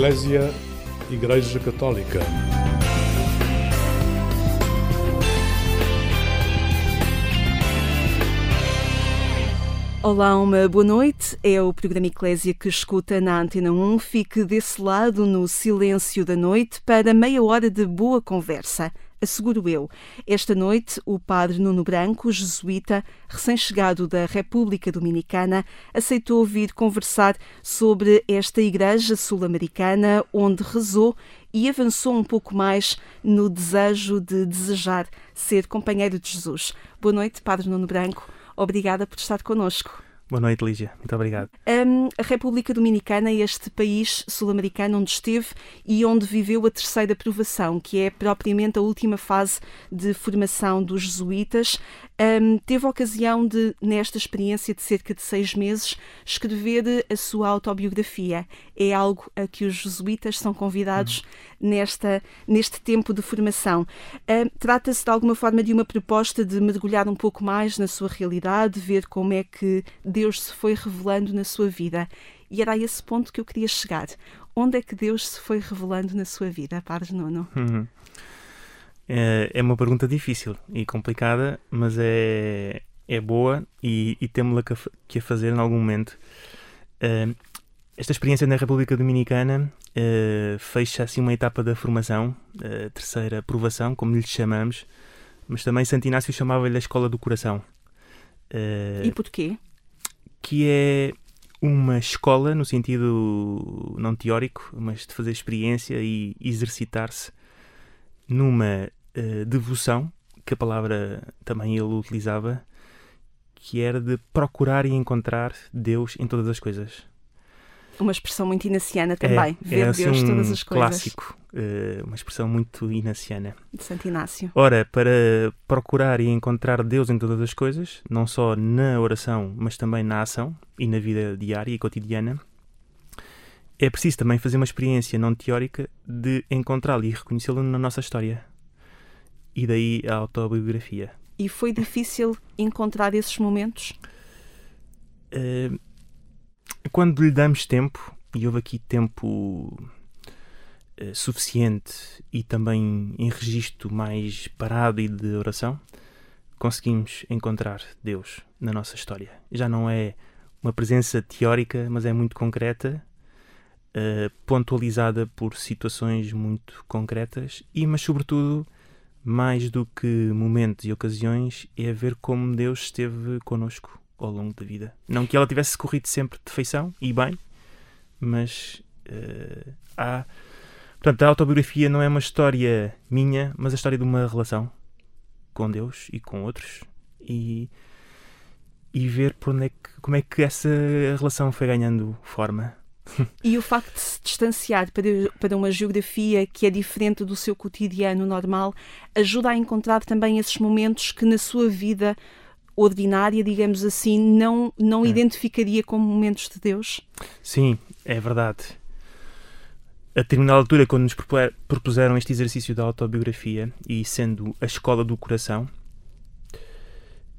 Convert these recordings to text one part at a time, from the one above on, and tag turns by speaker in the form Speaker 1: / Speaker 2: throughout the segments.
Speaker 1: Eclésia Igreja Católica.
Speaker 2: Olá, uma boa noite. É o programa Eclésia que escuta na Antena 1. Fique desse lado no silêncio da noite para meia hora de boa conversa asseguro eu. Esta noite, o padre Nuno Branco, jesuíta, recém-chegado da República Dominicana, aceitou vir conversar sobre esta igreja sul-americana, onde rezou e avançou um pouco mais no desejo de desejar ser companheiro de Jesus. Boa noite, Padre Nuno Branco. Obrigada por estar conosco.
Speaker 3: Boa noite, Lígia. Muito obrigado.
Speaker 2: Um, a República Dominicana é este país sul-americano onde esteve e onde viveu a terceira provação, que é propriamente a última fase de formação dos jesuítas. Um, teve a ocasião de, nesta experiência de cerca de seis meses, escrever a sua autobiografia. É algo a que os jesuítas são convidados uhum. nesta, neste tempo de formação. Um, Trata-se de alguma forma de uma proposta de mergulhar um pouco mais na sua realidade, ver como é que Deus se foi revelando na sua vida. E era a esse ponto que eu queria chegar. Onde é que Deus se foi revelando na sua vida, Padre Nuno?
Speaker 3: Uhum. É, é uma pergunta difícil e complicada, mas é, é boa e, e temos-la que a fazer em algum momento. Uh, esta experiência na República Dominicana uh, fecha assim uma etapa da formação, a uh, terceira aprovação, como lhe chamamos, mas também Santo Inácio chamava-lhe a Escola do Coração.
Speaker 2: E porquê?
Speaker 3: Que é uma escola no sentido não teórico, mas de fazer experiência e exercitar-se numa uh, devoção, que a palavra também ele utilizava, que era de procurar e encontrar Deus em todas as coisas.
Speaker 2: Uma expressão muito inaciana também, é, ver é assim Deus um todas as coisas.
Speaker 3: clássico, uh, uma expressão muito inaciana.
Speaker 2: De Santo Inácio.
Speaker 3: Ora, para procurar e encontrar Deus em todas as coisas, não só na oração, mas também na ação e na vida diária e cotidiana, é preciso também fazer uma experiência não teórica de encontrá-lo e reconhecê-lo na nossa história e daí a autobiografia.
Speaker 2: E foi difícil encontrar esses momentos?
Speaker 3: Uh, quando lhe damos tempo, e houve aqui tempo uh, suficiente e também em registro mais parado e de oração, conseguimos encontrar Deus na nossa história. Já não é uma presença teórica, mas é muito concreta, uh, pontualizada por situações muito concretas e, mas sobretudo, mais do que momentos e ocasiões, é ver como Deus esteve connosco ao longo da vida. Não que ela tivesse corrido sempre de feição e bem, mas uh, há. Portanto, a autobiografia não é uma história minha, mas a história de uma relação com Deus e com outros e, e ver por onde é que, como é que essa relação foi ganhando forma
Speaker 2: e o facto de se distanciar para, para uma geografia que é diferente do seu cotidiano normal ajuda a encontrar também esses momentos que na sua vida ordinária, digamos assim, não, não é. identificaria como momentos de Deus?
Speaker 3: Sim, é verdade. A determinada altura, quando nos propuseram este exercício da autobiografia e sendo a escola do coração,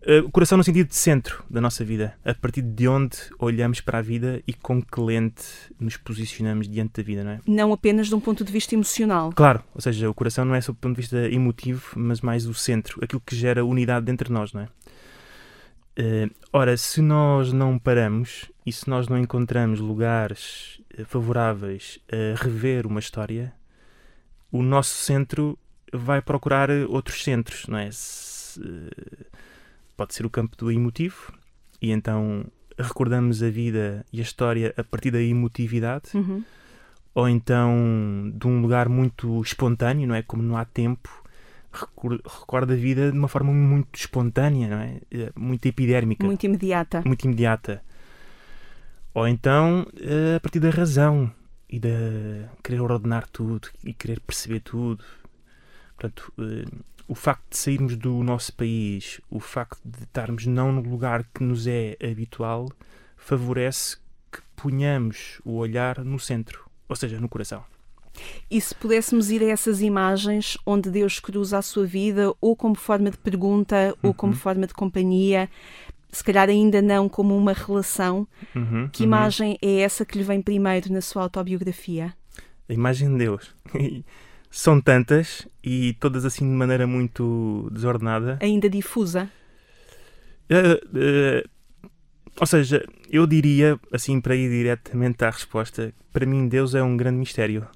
Speaker 3: Uh, o coração no sentido de centro da nossa vida, a partir de onde olhamos para a vida e com que lente nos posicionamos diante da vida, não é?
Speaker 2: Não apenas de um ponto de vista emocional.
Speaker 3: Claro, ou seja, o coração não é só do ponto de vista emotivo, mas mais o centro, aquilo que gera unidade entre nós, não é? Uh, ora, se nós não paramos e se nós não encontramos lugares uh, favoráveis a rever uma história, o nosso centro vai procurar outros centros, não é? Se, pode ser o campo do emotivo, e então recordamos a vida e a história a partir da emotividade,
Speaker 2: uhum.
Speaker 3: ou então de um lugar muito espontâneo, não é? Como não há tempo, recorda a vida de uma forma muito espontânea, não é? Eh, muito epidérmica.
Speaker 2: Muito imediata.
Speaker 3: Muito imediata. Ou então eh, a partir da razão e de querer ordenar tudo e querer perceber tudo. Portanto, eh, o facto de sairmos do nosso país, o facto de estarmos não no lugar que nos é habitual, favorece que ponhamos o olhar no centro, ou seja, no coração.
Speaker 2: E se pudéssemos ir a essas imagens onde Deus cruza a sua vida, ou como forma de pergunta, ou como uhum. forma de companhia, se calhar ainda não como uma relação,
Speaker 3: uhum,
Speaker 2: que uhum. imagem é essa que lhe vem primeiro na sua autobiografia?
Speaker 3: a imagem de Deus. São tantas e todas assim de maneira muito desordenada.
Speaker 2: Ainda difusa.
Speaker 3: Uh, uh, ou seja, eu diria, assim, para ir diretamente à resposta, para mim Deus é um grande mistério.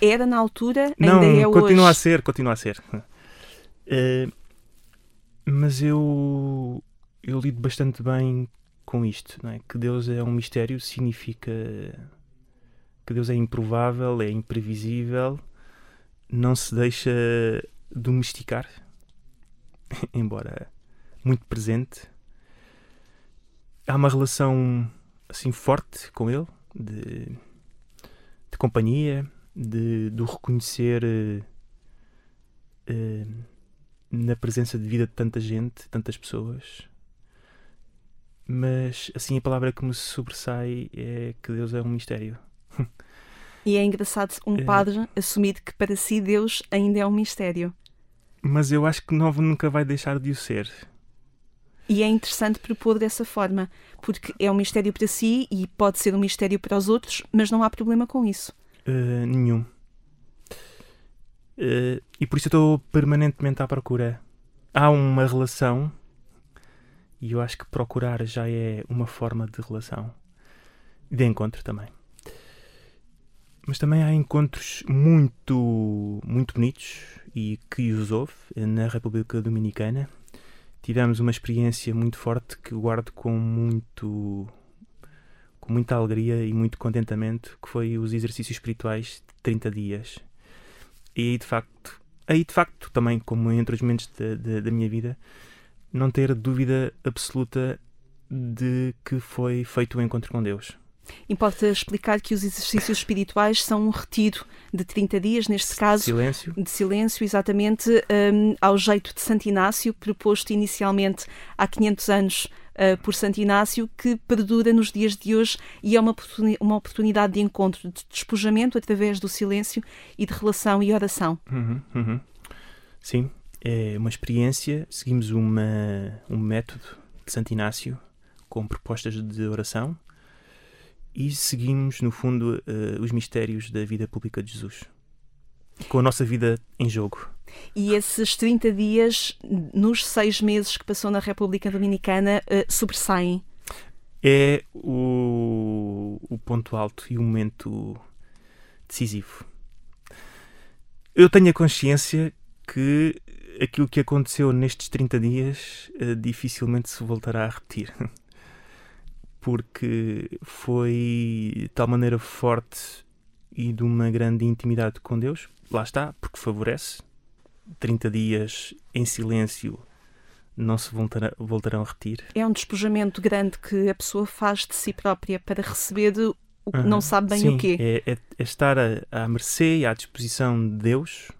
Speaker 2: Era na altura,
Speaker 3: Não,
Speaker 2: ainda é hoje.
Speaker 3: continua a ser, continua a ser. Uh, mas eu, eu lido bastante bem com isto, não é? Que Deus é um mistério significa que Deus é improvável, é imprevisível, não se deixa domesticar, embora muito presente. Há uma relação assim forte com Ele, de, de companhia, de, de o reconhecer uh, uh, na presença de vida de tanta gente, tantas pessoas. Mas assim a palavra que me sobressai é que Deus é um mistério.
Speaker 2: E é engraçado um
Speaker 3: É.
Speaker 2: padre assumir que para si Deus ainda é um mistério.
Speaker 3: Mas eu acho que não, nunca vai deixar de o ser.
Speaker 2: E é interessante propor dessa forma, porque é um mistério para si e pode ser um mistério para os outros, mas não há problema com isso.
Speaker 3: Uh, nenhum. Uh, e por isso eu estou permanentemente à procura. Há uma relação, e eu acho que procurar já é uma forma de relação. De encontro também. Mas também há encontros muito, muito bonitos e que os houve na República Dominicana. Tivemos uma experiência muito forte que guardo com muito com muita alegria e muito contentamento, que foi os exercícios espirituais de 30 dias. E aí, de facto, aí de facto, também como em outros momentos da, da, da minha vida, não ter dúvida absoluta de que foi feito o encontro com Deus.
Speaker 2: Importa explicar que os exercícios espirituais são um retiro de 30 dias, neste caso,
Speaker 3: Silêncio.
Speaker 2: de silêncio, exatamente hum, ao jeito de Santo Inácio, proposto inicialmente há 500 anos uh, por Santo Inácio, que perdura nos dias de hoje e é uma, oportuni- uma oportunidade de encontro, de despojamento através do silêncio e de relação e oração.
Speaker 3: Uhum, uhum. Sim, é uma experiência. Seguimos uma, um método de Santo Inácio com propostas de oração e seguimos, no fundo, eh, os mistérios da vida pública de Jesus. Com a nossa vida em jogo.
Speaker 2: E esses 30 dias, nos seis meses que passou na República Dominicana, uh, sobressaem.
Speaker 3: É o, o ponto alto e o momento decisivo. Eu tenho a consciência que aquilo que aconteceu nestes 30 dias eh, dificilmente se voltará a repetir. Porque foi de tal maneira forte e de uma grande intimidade com Deus. Lá está, porque favorece. 30 dias em silêncio não se voltará- voltarão a repetir.
Speaker 2: É um despojamento grande que a pessoa faz de si própria para receber o que
Speaker 3: Aham.
Speaker 2: não sabe bem
Speaker 3: Sim,
Speaker 2: o quê.
Speaker 3: É, é- é estar à, à mercê e à disposição de Deus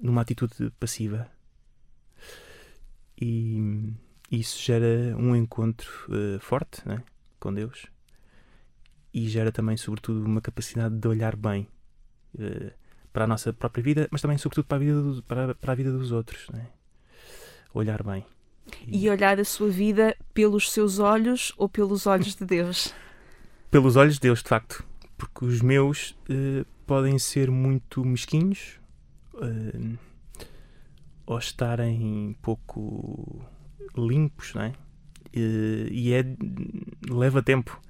Speaker 3: numa atitude passiva. E isso gera um encontro eh, forte né, com Deus e gera também, sobretudo, uma capacidade de olhar bem eh, para a nossa própria vida, mas também, sobretudo, para a vida, do- para, para a vida dos outros. Né? Olhar bem.
Speaker 2: E olhar a sua vida pelos seus olhos ou pelos olhos de Deus.
Speaker 3: pelos olhos de Deus, de facto. Porque os meus eh, podem ser muito mesquinhos eh, ou estarem pouco limpos, não é? Eh, e é, leva tempo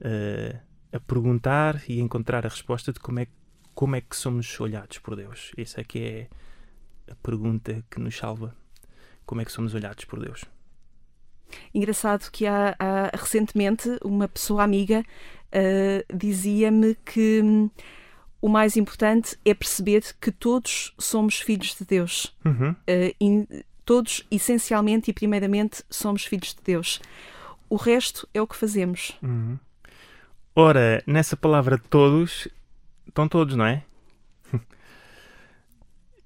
Speaker 3: eh, a perguntar e encontrar a resposta de como é, como é que somos olhados por Deus. Essa é que é a pergunta que nos salva. Como é que somos olhados por Deus?
Speaker 2: Engraçado que há, há- recentemente uma pessoa amiga ah, dizia-me que hum, o mais importante é perceber que todos somos filhos de Deus.
Speaker 3: Uhum.
Speaker 2: Ah, in- todos, essencialmente e primeiramente, somos filhos de Deus. O resto é o que fazemos.
Speaker 3: Uhum. Ora, nessa palavra todos, estão todos, não é?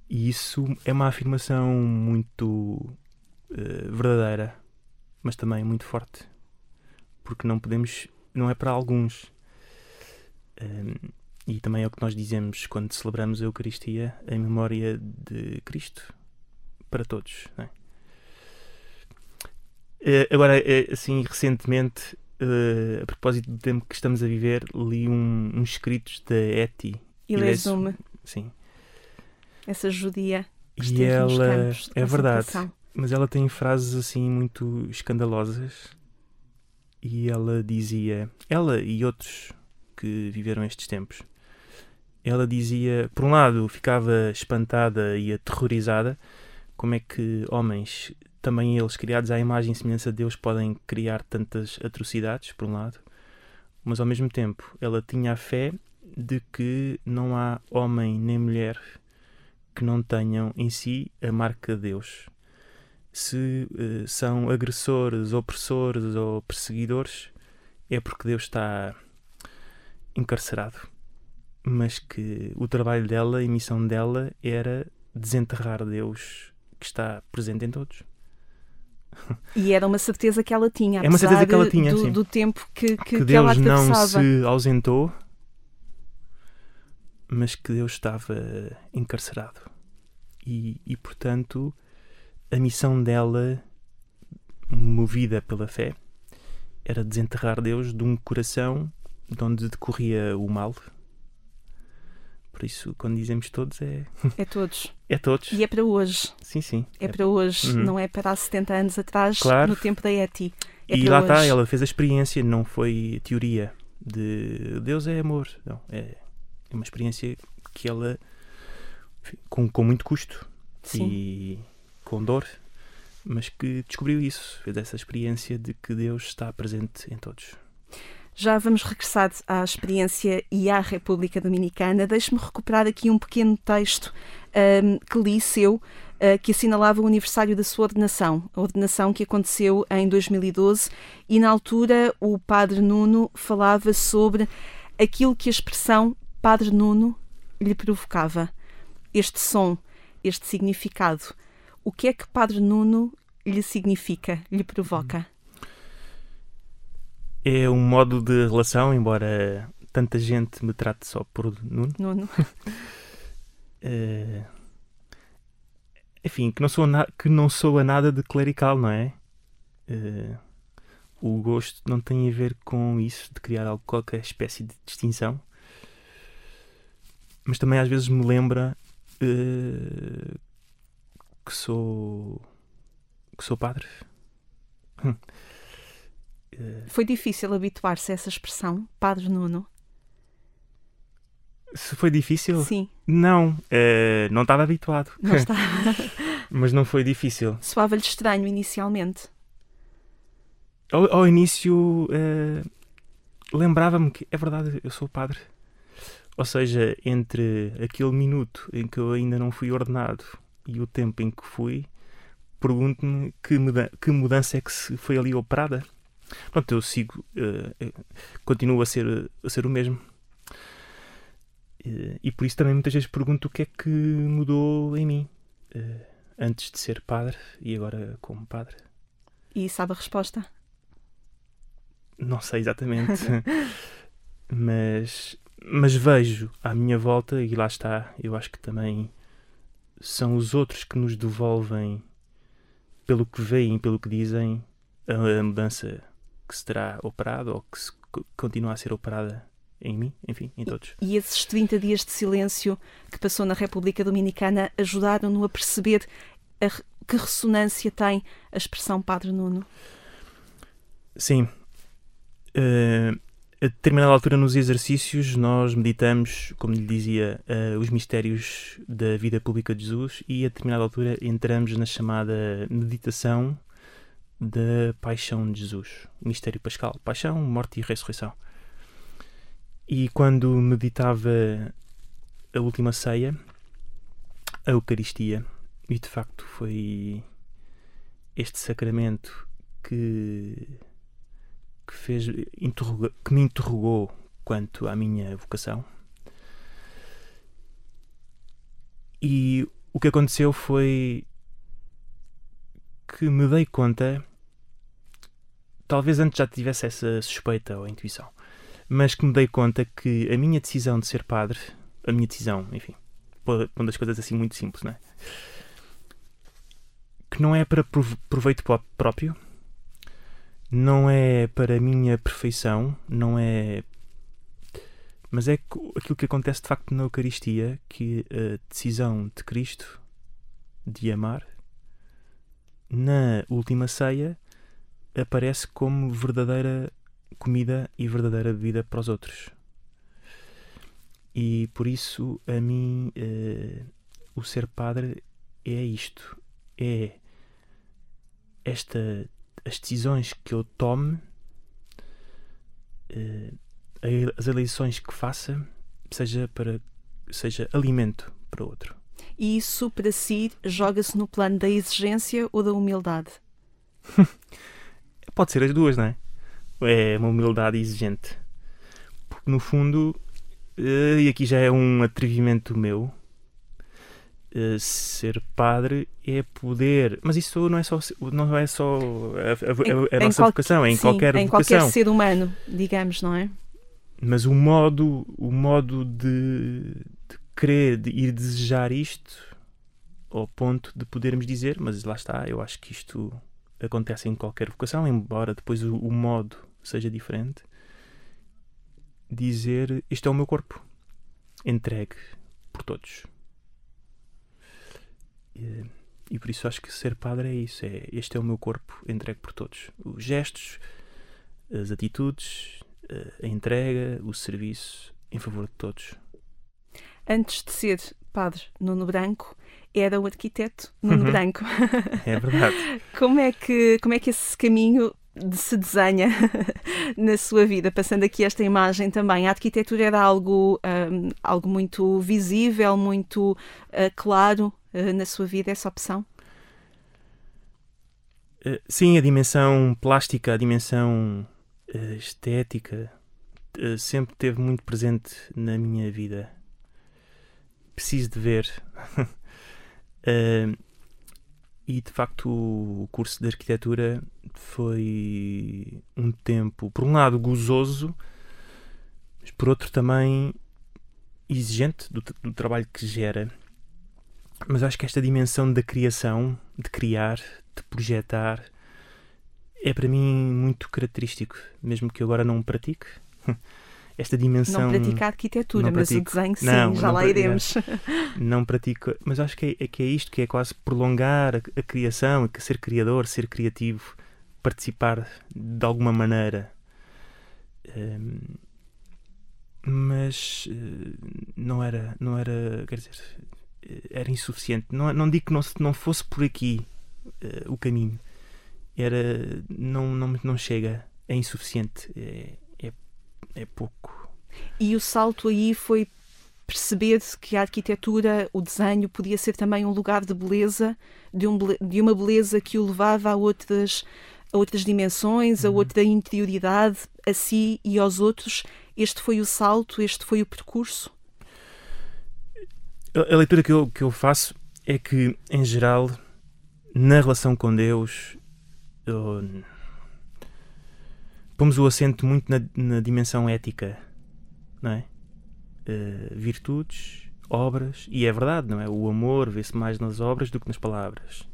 Speaker 3: e isso é uma afirmação muito eh, verdadeira, mas também muito forte. Porque não podemos, não é para alguns. Ehm, e também é o que nós dizemos quando celebramos a Eucaristia em memória de Cristo, para todos. É? Eh, agora, eh, assim, recentemente, uh, a propósito do tempo que estamos a viver, li um, uns escritos da Eti.
Speaker 2: Ilesume.
Speaker 3: Sim.
Speaker 2: Essa judia.
Speaker 3: E ela. é verdade. Mas ela tem frases assim muito escandalosas. E ela dizia. Ela e outros que viveram estes tempos. Ela dizia, por um lado, ficava espantada e aterrorizada como é que homens, também eles criados à imagem e semelhança de Deus, podem criar tantas atrocidades, por um lado, mas ao mesmo tempo ela tinha a fé de que não há homem nem mulher que não tenham em si a marca de Deus. Se uh, são agressores, opressores ou perseguidores, é porque Deus está encarcerado. Mas que o trabalho dela, a missão dela, era desenterrar Deus que está presente em todos.
Speaker 2: E era uma certeza que ela tinha,
Speaker 3: é uma certeza que ela tinha,
Speaker 2: do, do tempo que, que,
Speaker 3: que,
Speaker 2: que
Speaker 3: Deus
Speaker 2: ela atravessava.
Speaker 3: não se ausentou, mas que Deus estava encarcerado. E, e portanto, a missão dela, movida pela fé, era desenterrar Deus de um coração de onde decorria o mal. Por isso, quando dizemos todos, é.
Speaker 2: É todos.
Speaker 3: é todos.
Speaker 2: E é para hoje.
Speaker 3: Sim, sim.
Speaker 2: É, é... para hoje, uhum. não é para há 70 anos atrás,
Speaker 3: claro.
Speaker 2: no tempo da Eti. É
Speaker 3: e lá está, ela fez a experiência, não foi teoria de Deus é amor. Não, é, é uma experiência que ela, com, com muito custo
Speaker 2: sim.
Speaker 3: e com dor, mas que descobriu isso, fez essa experiência de que Deus está presente em todos.
Speaker 2: Já vamos regressar à experiência e à República Dominicana. Deixe-me recuperar aqui um pequeno texto um, que li seu, uh, que assinalava o aniversário da sua ordenação, a ordenação que aconteceu em 2012, e na altura o Padre Nuno falava sobre aquilo que a expressão Padre Nuno lhe provocava. Este som, este significado. O que é que Padre Nuno lhe significa, lhe provoca?
Speaker 3: É um modo de relação, embora tanta gente me trate só por Nuno.
Speaker 2: Nuno.
Speaker 3: uh, enfim, que não, sou que não sou a nada de clerical, não é? Uh, o gosto não tem a ver com isso, de criar algo, qualquer espécie de distinção. Mas também às vezes me lembra uh, que sou que sou padre.
Speaker 2: Foi difícil habituar-se a essa expressão, Padre Nuno?
Speaker 3: Se foi difícil?
Speaker 2: Sim.
Speaker 3: Não, uh, não estava habituado.
Speaker 2: Não estava.
Speaker 3: Mas não foi difícil.
Speaker 2: Soava-lhe estranho inicialmente.
Speaker 3: Ao, ao início uh, lembrava-me que é verdade, eu sou padre. Ou seja, entre aquele minuto em que eu ainda não fui ordenado e o tempo em que fui, pergunto-me que, muda que mudança é que foi ali operada. Pronto, eu sigo, uh, continuo a ser, a ser o mesmo. Uh, e por isso também muitas vezes pergunto o que é que mudou em mim uh, antes de ser padre e agora como padre.
Speaker 2: E sabe a resposta?
Speaker 3: Não sei exatamente, mas, mas vejo à minha volta, e lá está, eu acho que também são os outros que nos devolvem, pelo que veem, pelo que dizem, a mudança que se terá operado ou que se continua a ser operada em mim, enfim, em todos.
Speaker 2: E, esses 30 dias de silêncio que passou na República Dominicana ajudaram-no a perceber a, que ressonância tem a expressão Padre Nuno?
Speaker 3: Sim. Uh, a determinada altura nos exercícios nós meditamos, como lhe dizia, uh, os mistérios da vida pública de Jesus e a determinada altura entramos na chamada meditação da paixão de Jesus, mistério pascal, paixão, morte e ressurreição. E quando meditava a última ceia, a Eucaristia, e de facto foi este sacramento que que fez que me interrogou quanto à minha vocação. E o que aconteceu foi que me dei conta talvez antes já tivesse essa suspeita ou intuição, mas que me dei conta que a minha decisão de ser padre, a minha decisão, enfim, uma das coisas assim muito simples, não é? Que não é para proveito próprio, não é para a minha perfeição, não é. Mas é aquilo que acontece de facto na Eucaristia, que a decisão de Cristo de amar, na última ceia, aparece como verdadeira comida e verdadeira bebida para os outros. E por isso, a mim, uh, o ser padre é isto: é esta, as decisões que eu tome, uh, as eleições que faça, seja para seja alimento para outro.
Speaker 2: E isso para si joga-se no plano da exigência ou da humildade?
Speaker 3: Pode ser as duas, não é? É uma humildade exigente. Porque no fundo Uh, e aqui já é um atrevimento meu. Uh, ser padre é poder, mas isso não é só não é só a, a, a, a nossa qual, vocação, é em
Speaker 2: sim,
Speaker 3: qualquer
Speaker 2: em
Speaker 3: vocação.
Speaker 2: qualquer ser humano, digamos, não é?
Speaker 3: Mas o modo, o modo de, de querer de ir desejar isto ao ponto de podermos dizer, mas lá está, eu acho que isto acontece em qualquer vocação, embora depois o, o modo seja diferente dizer: Este é o meu corpo, entregue por todos. E, e, por isso acho que ser padre é isso: é este é o meu corpo, entregue por todos. Os gestos, as atitudes, a entrega, o serviço em favor de todos.
Speaker 2: Antes de ser padre Nuno Branco, era o arquiteto Nuno uhum. Branco.
Speaker 3: É verdade.
Speaker 2: como, é que, como é que esse caminho se desenha na sua vida, passando aqui esta imagem também. A arquitetura era algo, um, algo muito visível, muito uh, claro uh, na sua vida, essa opção?
Speaker 3: Uh, sim, a dimensão plástica, a dimensão estética sempre teve muito presente na minha vida. Preciso de ver. e de facto o curso de arquitetura foi um tempo, por um lado, gozoso, mas por outro também exigente do, do trabalho que gera. Mas acho que esta dimensão da criação, de criar, de projetar, é para mim muito característico, mesmo que agora não pratique. esta dimensão.
Speaker 2: Não pratica a arquitetura, mas pratico. o desenho sim, não, já não lá iremos.
Speaker 3: Não pratico, mas acho que é, é, que é isto, que é quase prolongar a, a criação, ser criador, ser criativo, participar de alguma maneira. Um, mas uh, não era, não era, quer dizer, eh, era insuficiente. Não, não digo que não, não fosse por aqui uh, o caminho. Era, não, não, não chega, é insuficiente. É, é pouco.
Speaker 2: E o salto aí foi perceber que a arquitetura, o desenho, podia ser também um lugar de beleza, de, um, de uma beleza que o levava a outras, a outras dimensões, a uhum. outra interioridade, a si e aos outros. Este foi o salto, este foi o percurso?
Speaker 3: A, a leitura que eu, que eu faço é que, em geral, na relação com Deus, eu, pomos o acento muito na, na dimensão ética, não é? Uh, virtudes, obras, e é verdade, não é? O amor vê-se mais nas obras do que nas palavras.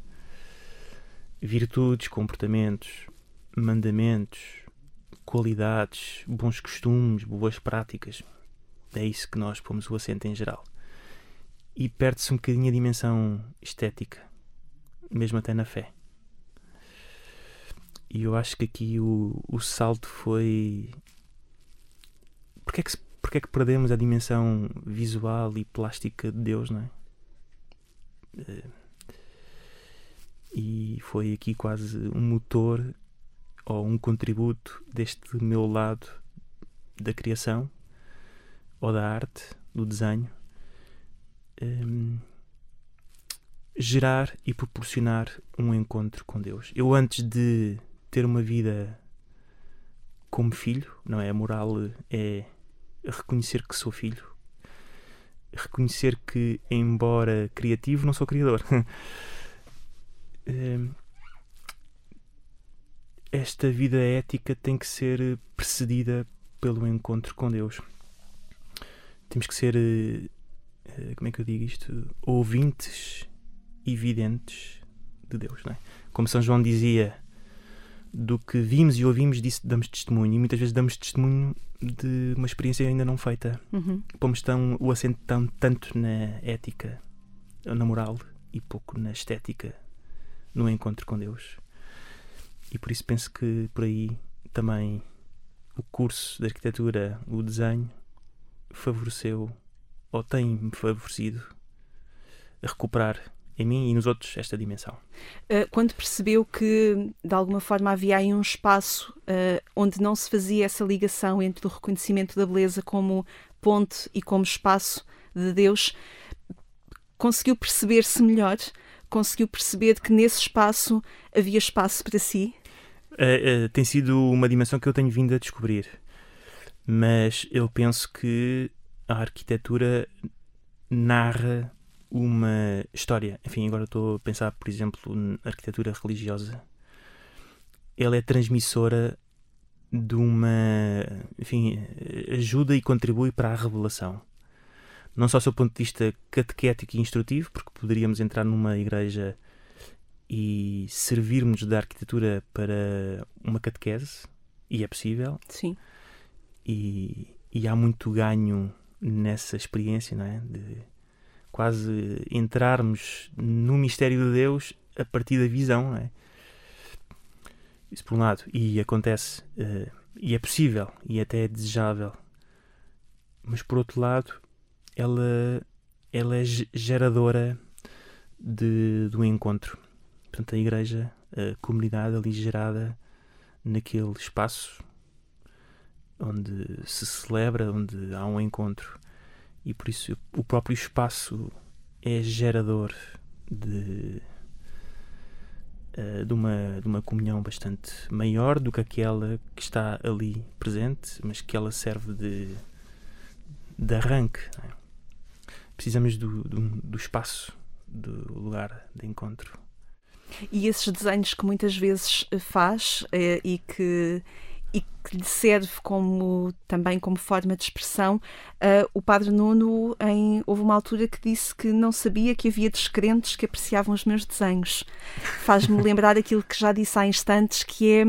Speaker 3: Virtudes, comportamentos, mandamentos, qualidades, bons costumes, boas práticas. É isso que nós pomos o acento em geral. E perde-se um bocadinho a dimensão estética, mesmo até na fé. E eu acho que aqui o, o salto foi. Porquê é, que, porquê é que perdemos a dimensão visual e plástica de Deus, não é? Eh, e foi aqui quase um motor ou um contributo deste meu lado da criação ou da arte, do desenho, um, ehm, gerar e proporcionar um encontro com Deus. Eu antes de ter uma vida como filho, não é? A moral é reconhecer que sou filho, reconhecer que, embora criativo, não sou criador. Ehm, esta vida ética tem que ser precedida pelo encontro com Deus. Temos que ser, eh, como é que eu digo isto? Ouvintes e videntes de Deus, não é? Como São João dizia, do que vimos e ouvimos, disso damos testemunho. E muitas vezes damos testemunho de uma experiência ainda não feita.
Speaker 2: Uhum.
Speaker 3: Pomos tão, o acento tão, tanto na ética, na moral, e pouco na estética, no encontro com Deus. E por isso penso que por aí também o curso de arquitetura, o desenho, favoreceu, ou tem-me favorecido, a recuperar em mim e nos outros esta dimensão.
Speaker 2: Uh, quando percebeu que de alguma forma havia aí um espaço uh, onde não se fazia essa ligação entre o reconhecimento da beleza como ponte e como espaço de Deus, conseguiu perceber-se melhor? Conseguiu perceber que nesse espaço havia espaço para si?
Speaker 3: Uh, tem sido uma dimensão que eu tenho vindo a descobrir, mas eu penso que a arquitetura narra uma história. Enfim, agora estou a pensar, por exemplo, na arquitetura religiosa. Ela é transmissora de uma. Enfim, ajuda e contribui para a revelação. Não só do seu ponto de vista catequético e instrutivo, porque poderíamos entrar numa igreja e servirmos da arquitetura para uma catequese, e é possível.
Speaker 2: Sim.
Speaker 3: E, e há muito ganho nessa experiência, não é? De, quase entrarmos no mistério de Deus a partir da visão, não é? Isso por um lado, e acontece, uh, e é possível, e até é desejável, mas por outro lado, ela, ela é geradora de, do encontro. Portanto, a igreja, a comunidade ali gerada naquele espaço onde se celebra, onde há um encontro, e por isso o próprio espaço é gerador de, uh, de, uma, de uma comunhão bastante maior do que aquela que está ali presente, mas que ela serve de, de arranque. É? Precisamos do, do, do espaço, do lugar de encontro.
Speaker 2: E esses desenhos que muitas vezes faz eh, e que e que lhe serve como também como forma de expressão. Uh, o Padre Nuno, em, houve uma altura que disse que não sabia que havia descrentes que apreciavam os meus desenhos. Faz-me lembrar aquilo que já disse há instantes, que é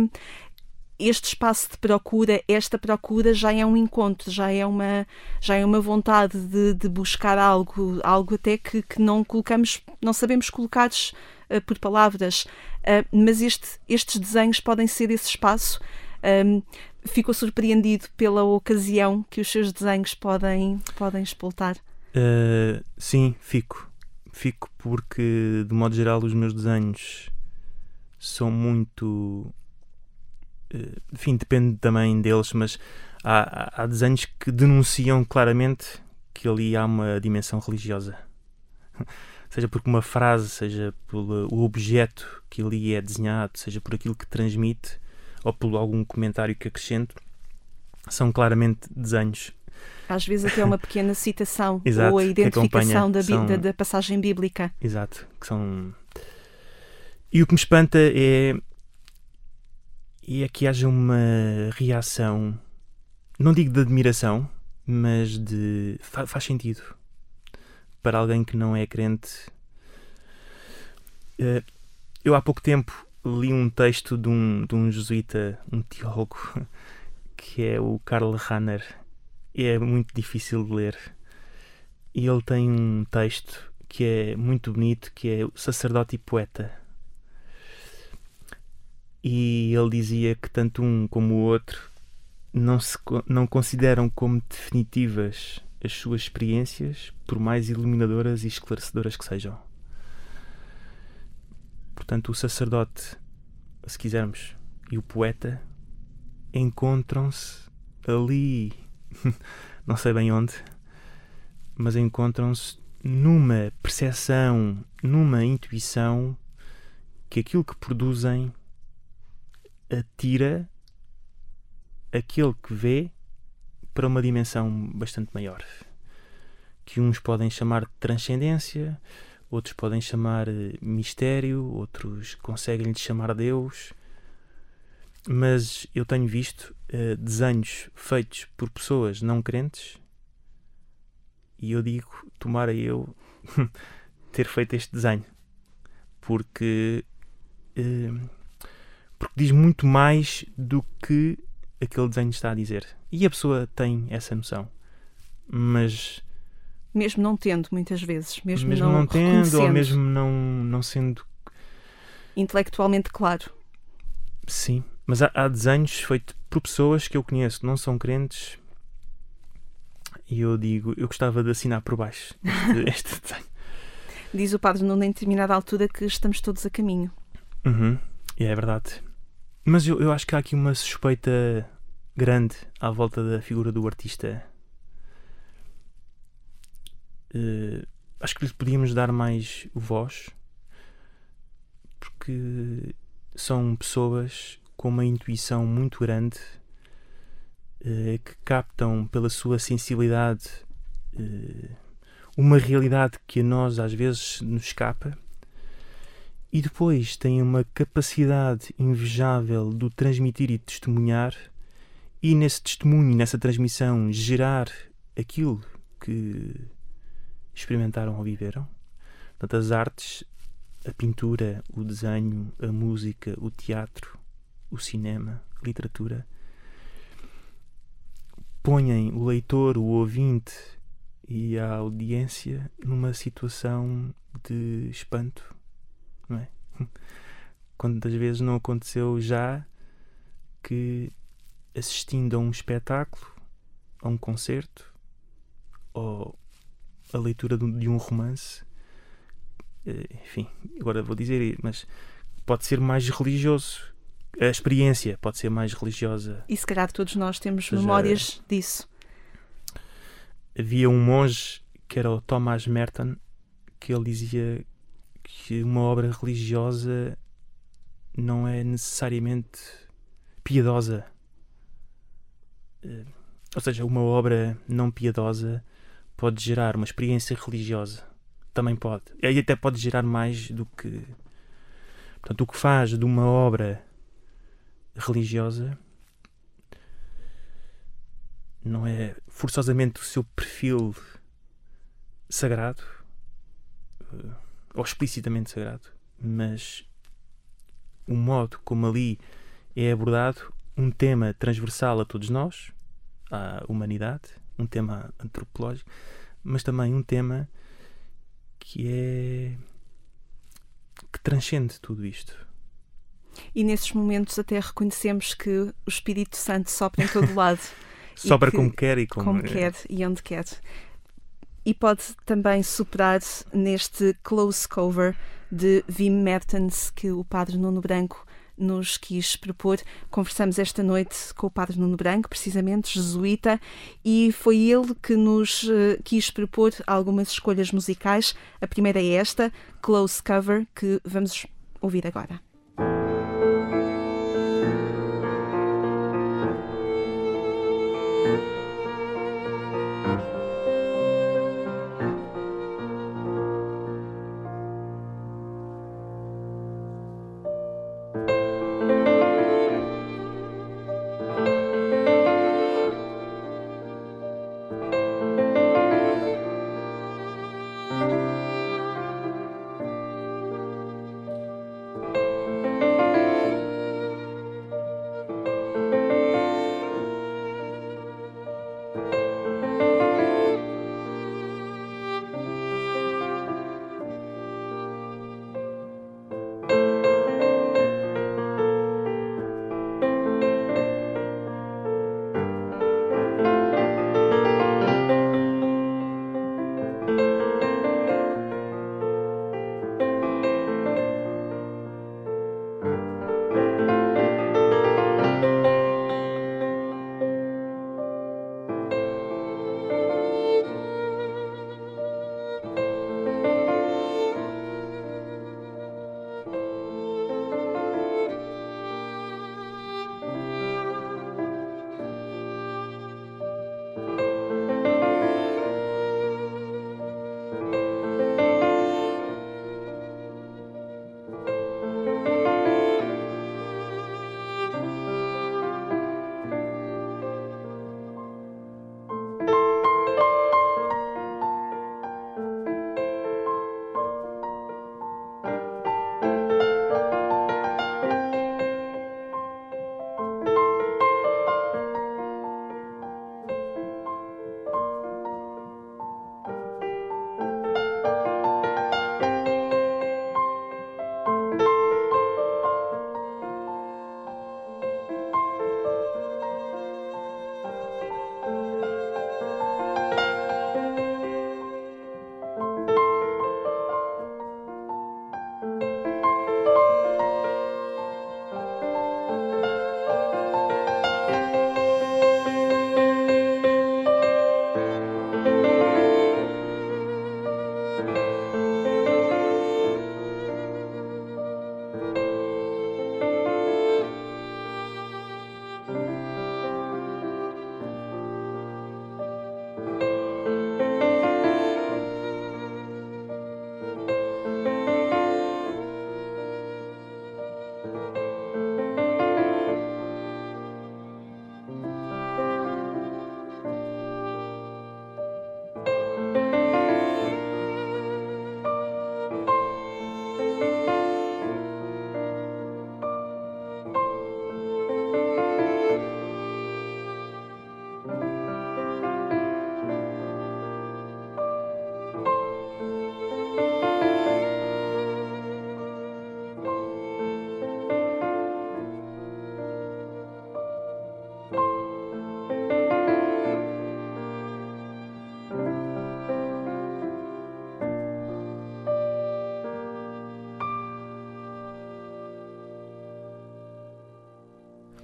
Speaker 2: este espaço de procura, esta procura já é um encontro, já é uma, já é uma vontade de, de buscar algo, algo até que, que não colocamos, não sabemos colocar uh, por palavras, uh, mas este, estes desenhos podem ser esse espaço um, ficou surpreendido pela ocasião que os seus desenhos podem, podem explotar?
Speaker 3: Uh, sim, fico. Fico porque, de modo geral, os meus desenhos são muito. Uh, enfim, depende também deles, mas há, há desenhos que denunciam claramente que ali há uma dimensão religiosa. seja porque uma frase, seja pelo objeto que ali é desenhado, seja por aquilo que transmite, ou por algum comentário que acrescento, são claramente desenhos.
Speaker 2: Às vezes até uma pequena citação
Speaker 3: Exato,
Speaker 2: ou a identificação da,
Speaker 3: são...
Speaker 2: da, da, passagem bíblica.
Speaker 3: Exato, que são... E o que me espanta é, é que haja uma reação, não digo de admiração, mas de... faz sentido. Para alguém que não é crente. Eh, eu há pouco tempo li um texto de um, de um jesuíta, um teólogo, que é o Karl Rahner. É muito difícil de ler. E ele tem um texto que é muito bonito, que é o sacerdote e poeta. E ele dizia que tanto um como o outro não, se, não consideram como definitivas as suas experiências, por mais iluminadoras e esclarecedoras que sejam. Portanto, o sacerdote, se quisermos, e o poeta encontram-se ali, não sei bem onde, mas encontram-se numa percepção, numa intuição que aquilo que produzem atira aquele que vê para uma dimensão bastante maior. Que uns podem chamar de transcendência, outros podem chamar eh, mistério, outros conseguem lhe chamar Deus. Mas eu tenho visto uh, desenhos feitos por pessoas não crentes e eu digo, tomara eu ter feito este desenho, porque uh, porque diz muito mais do que aquele desenho está a dizer. E a pessoa tem essa noção. Mas.
Speaker 2: Mesmo não tendo, muitas vezes. Mesmo,
Speaker 3: mesmo
Speaker 2: não,
Speaker 3: não tendo, ou mesmo não, não sendo.
Speaker 2: intelectualmente claro.
Speaker 3: Sim. Mas há, há desenhos feitos por pessoas que eu conheço, que não são crentes. E eu digo, eu gostava de assinar por baixo este, este desenho.
Speaker 2: Diz o padre Nuno em determinada altura que estamos todos a caminho.
Speaker 3: Uhum. E é verdade. Mas eu, eu acho que há aqui uma suspeita grande à volta da figura do artista. Eh, acho que lhe podíamos dar mais voz porque são pessoas com uma intuição muito grande eh, que captam pela sua sensibilidade eh, uma realidade que a nós às vezes nos escapa e depois têm uma capacidade invejável de o transmitir e testemunhar e nesse testemunho, nessa transmissão, gerar aquilo que experimentaram ou viveram. Portanto, as artes, a pintura, o desenho, a música, o teatro, o cinema, a literatura, põem o leitor, o ouvinte e a audiência numa situação de espanto, não é? Quantas vezes não aconteceu já que assistindo a um espetáculo, a um concerto ou a leitura de um- romance, eh, enfim, agora vou dizer, mas pode ser mais religioso. A experiência pode ser mais religiosa.
Speaker 2: E se calhar todos nós temos
Speaker 3: seja,
Speaker 2: memórias disso.
Speaker 3: Havia um monge que era o Thomas Merton que ele dizia que uma obra religiosa não é necessariamente piedosa. Eh, Ou seja, uma obra não piedosa pode gerar uma experiência religiosa. Também pode. E até pode gerar mais do que. Portanto, o que faz de uma obra religiosa não é forçosamente o seu perfil sagrado eh, ou explicitamente sagrado, mas o modo como ali é abordado um tema transversal a todos nós, à humanidade, um tema antropológico, mas também um tema que é que transcende tudo isto.
Speaker 2: E nesses momentos até reconhecemos que o Espírito Santo sopra em todo lado.
Speaker 3: Sobra
Speaker 2: que-
Speaker 3: como quer e como,
Speaker 2: como quer e onde quer. E pode também superar neste close cover de Wim Mertens que o Padre Nuno Branco nos quis propor. Conversamos esta noite com o Padre Nuno Branco, precisamente jesuíta, e foi ele que nos eh, quis propor algumas escolhas musicais. A primeira é esta, Close Cover, que vamos ouvir agora.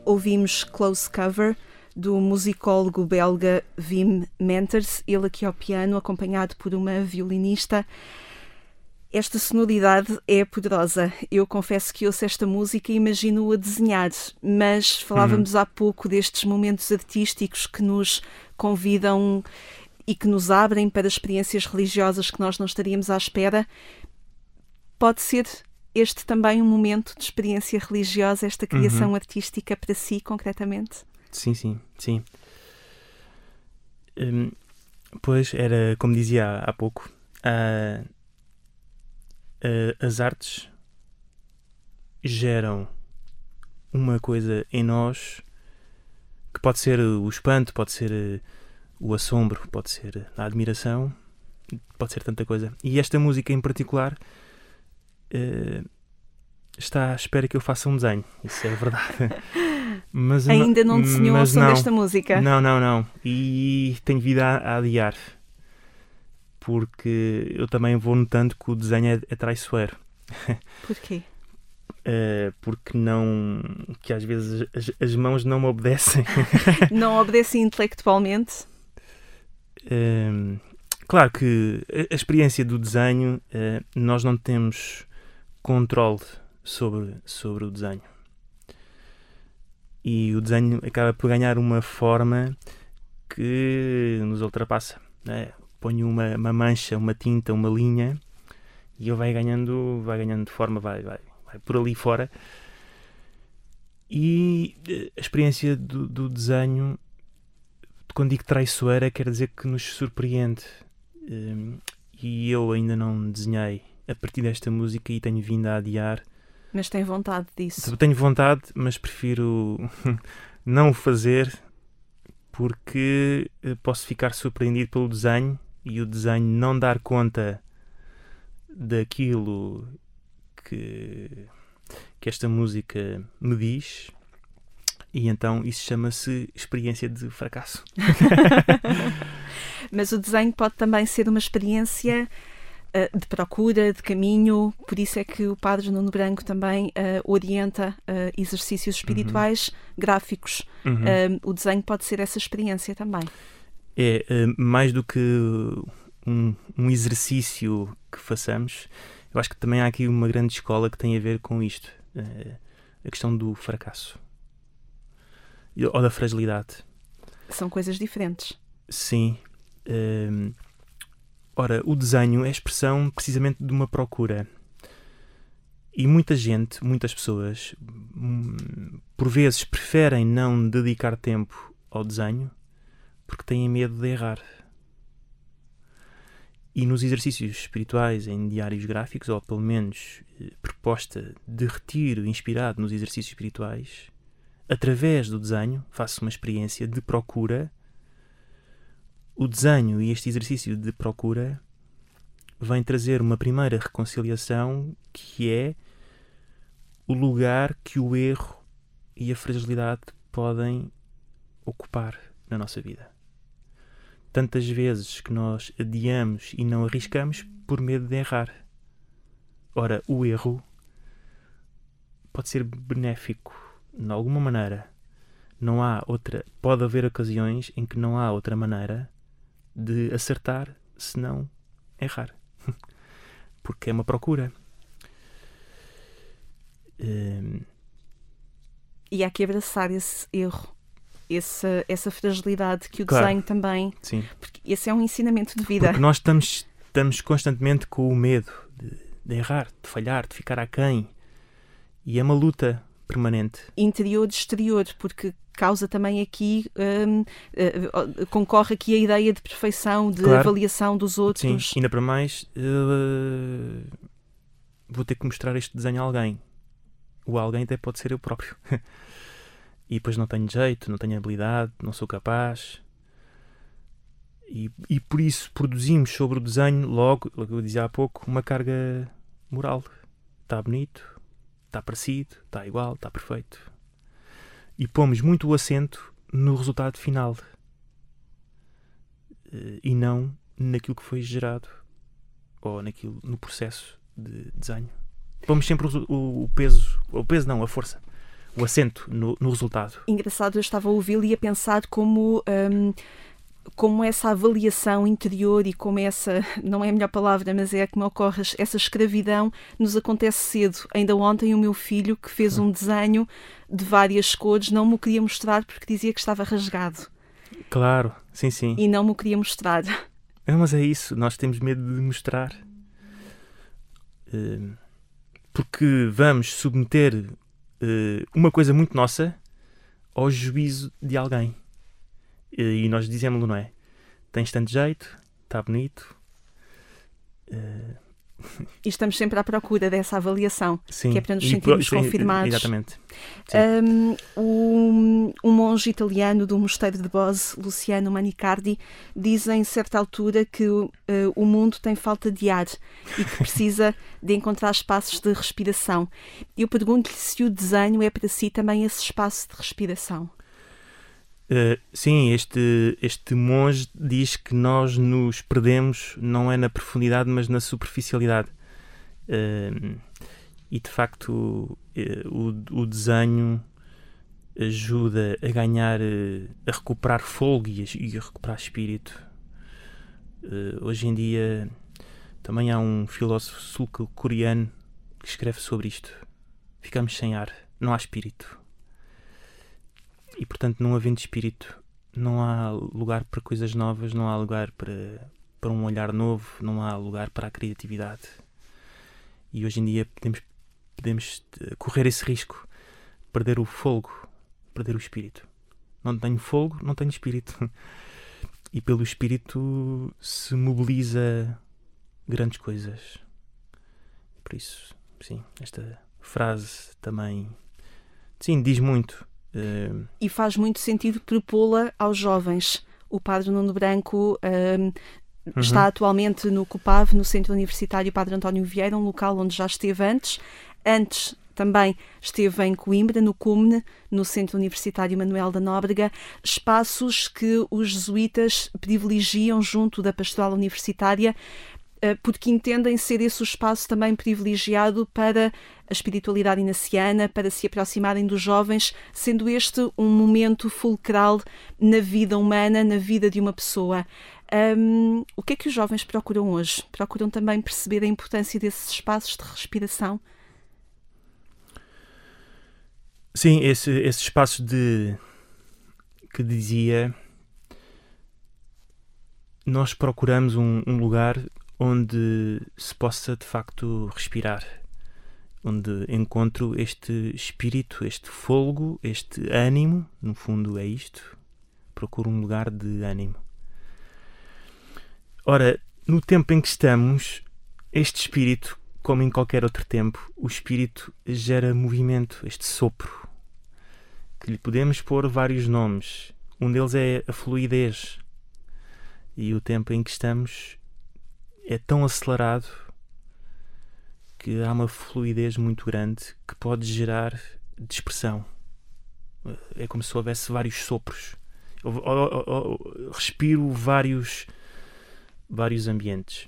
Speaker 2: Ouvimos Close Cover do musicólogo belga Wim Menters, ele aqui ao piano, acompanhado por uma violinista. Esta sonoridade é poderosa. Eu confesso que ouço esta música e imagino-a desenhar, mas falávamos uhum. há pouco destes momentos artísticos que nos convidam e que nos abrem para experiências religiosas que nós não estaríamos à espera. Pode ser este também um momento de experiência religiosa, esta criação uhum. artística para si, concretamente?
Speaker 3: Sim, sim, sim. Hum, pois, era como dizia há, pouco, uh, as artes geram uma coisa em nós que pode ser o espanto, pode ser uh, o assombro, pode ser a admiração, pode ser tanta coisa. E esta música em particular uh, está à espera que eu faça um desenho, isso é verdade.
Speaker 2: Mas Ainda não desenhou o som não, desta música?
Speaker 3: Não, não, não. E tenho vida a, a adiar. Porque eu também vou notando que o desenho é, é traiçoeiro.
Speaker 2: Porquê?
Speaker 3: Uh, porque não. que às vezes as, as mãos não me obedecem.
Speaker 2: não obedecem intelectualmente?
Speaker 3: Uh, claro que a, a, experiência do desenho, uh, nós não temos controle sobre, sobre o desenho e o desenho acaba por ganhar uma forma que nos ultrapassa. Né? Ponho uma, uma mancha, uma tinta, uma linha e ele vai ganhando, vai ganhando forma, vai, vai, vai por ali fora. E eh, a experiência do, do desenho, quando digo traiçoeira, quer dizer que nos surpreende. Ehm, e eu ainda não desenhei a partir desta música e tenho vindo a adiar
Speaker 2: mas tem vontade disso?
Speaker 3: Tenho vontade, mas prefiro não o fazer porque eh, posso ficar surpreendido pelo desenho e o desenho não dar conta daquilo que, que esta música me diz. E então isso chama-se experiência de fracasso.
Speaker 2: Mas o desenho pode também ser uma experiência eh, de procura, de caminho, por isso é que o Padre Nuno Branco também uh, orienta uh, exercícios espirituais uhum. gráficos. Uhum. o desenho pode ser essa experiência também.
Speaker 3: É, mais do que um, um, exercício que façamos, eu acho que também há aqui uma grande escola que tem a ver com isto: a questão do fracasso ou da fragilidade.
Speaker 2: São coisas diferentes.
Speaker 3: Sim. Ora, o desenho é expressão precisamente de uma procura. E muita gente, muitas pessoas, hum, por vezes preferem não dedicar tempo ao desenho porque têm medo de errar. E nos exercícios espirituais em diários gráficos, ou pelo menos eh, proposta de retiro inspirado nos exercícios espirituais, através do desenho, faço uma experiência de procura o desenho e este exercício de procura vem trazer uma primeira reconciliação que é o lugar que o erro e a fragilidade podem ocupar na nossa vida. Tantas vezes que nós adiamos e não arriscamos por medo de errar. Ora, o erro pode ser benéfico de alguma maneira. Não há outra, pode haver ocasiões em que não há outra maneira de acertar se não errar. Porque é uma procura.
Speaker 2: Um... E há que abraçar esse erro, essa, essa fragilidade que o claro. desenho também.
Speaker 3: Sim.
Speaker 2: Porque esse é um ensinamento de vida.
Speaker 3: Porque nós estamos, estamos constantemente com o medo de, de errar, de falhar, de ficar aquém. E é uma luta permanente.
Speaker 2: Interior e exterior, porque causa também aqui, um, uh, uh, concorre aqui a ideia de perfeição, de claro. avaliação dos outros.
Speaker 3: Sim, ainda para mais, uh, vou ter que mostrar este desenho a alguém. O alguém até pode ser eu próprio. e depois não tenho jeito, não tenho habilidade, não sou capaz. E, e por isso produzimos sobre o desenho, logo, logo eu dizia há pouco, uma carga moral. Está bonito, está parecido, está igual, está perfeito. E pomos muito o acento no resultado final eh, e não naquilo que foi gerado ou naquilo, no processo de desenho. Pomos sempre o, o, peso, o peso não, a força. o acento no, no resultado.
Speaker 2: Engraçado, eu estava a ouvi-lo e a pensar como. Um, como essa avaliação interior e como essa, não é a melhor palavra, mas é a que me ocorre, essa escravidão nos acontece cedo. Ainda ontem o meu filho, que fez um desenho de várias cores, não me queria mostrar porque dizia que estava rasgado.
Speaker 3: Claro, sim, sim.
Speaker 2: E não me queria mostrar.
Speaker 3: É, mas é isso, nós temos medo de mostrar. Uh, porque vamos submeter uh, uma coisa muito nossa ao juízo de alguém. E nós dizemos-lo, não é? Tens tanto jeito, está bonito.
Speaker 2: Uh... E estamos sempre à procura dessa avaliação,
Speaker 3: sim.
Speaker 2: que é para nos sentirmos confirmados.
Speaker 3: Exatamente.
Speaker 2: Um, um, um, monge italiano do mosteiro de Bose, Luciano Manicardi, diz em certa altura que uh, o mundo tem falta de ar e que precisa de encontrar espaços de respiração. Eu pergunto-lhe se o desenho é para si também esse espaço de respiração.
Speaker 3: Uh, sim, este, este monge diz que nós nos perdemos não é na profundidade, mas na superficialidade. Uh, e de facto, uh, o, o desenho ajuda a ganhar, a recuperar fogo e a, a recuperar espírito. hoje em dia, também há um filósofo sul-coreano que escreve sobre isto. Ficamos sem ar, não há espírito. E portanto, não havendo espírito, não há lugar para coisas novas, não há lugar para, para um olhar novo, não há lugar para a criatividade. E hoje em dia podemos, podemos eh, correr esse risco, perder o fogo, perder o espírito. Não tenho fogo, não tenho espírito. E pelo espírito se mobiliza grandes coisas. Por isso, sim, esta frase também, sim, diz muito.
Speaker 2: E faz muito sentido propô-la aos jovens. O padre Nuno Branco uh, uhum. está atualmente no CUPAV, no Centro Universitário Padre António Vieira, um local onde já esteve antes. Antes também esteve em Coimbra, no CUMNE, no Centro Universitário Manuel da Nóbrega, espaços que os jesuítas privilegiam junto da pastoral universitária eh, porque entendem ser esse o espaço também privilegiado para a espiritualidade inaciana, para se aproximarem dos jovens, sendo este um momento fulcral na vida humana, na vida de uma pessoa. Um, o que é que os jovens procuram hoje? Procuram também perceber a importância desses espaços de respiração?
Speaker 3: Sim, esse, esse espaço de que dizia nós procuramos um, um lugar onde se possa de facto respirar, onde encontro este espírito, este fogo, este ânimo, no fundo é isto, procuro um lugar de ânimo. Ora, no tempo em que estamos, este espírito, como em qualquer outro tempo, o espírito gera movimento, este sopro, que lhe podemos pôr vários nomes. Um deles é a fluidez. E o tempo em que estamos é tão acelerado que há uma fluidez muito grande que pode gerar dispersão. É como se houvesse vários sopros. Eu, eu, eu, respiro vários, vários ambientes.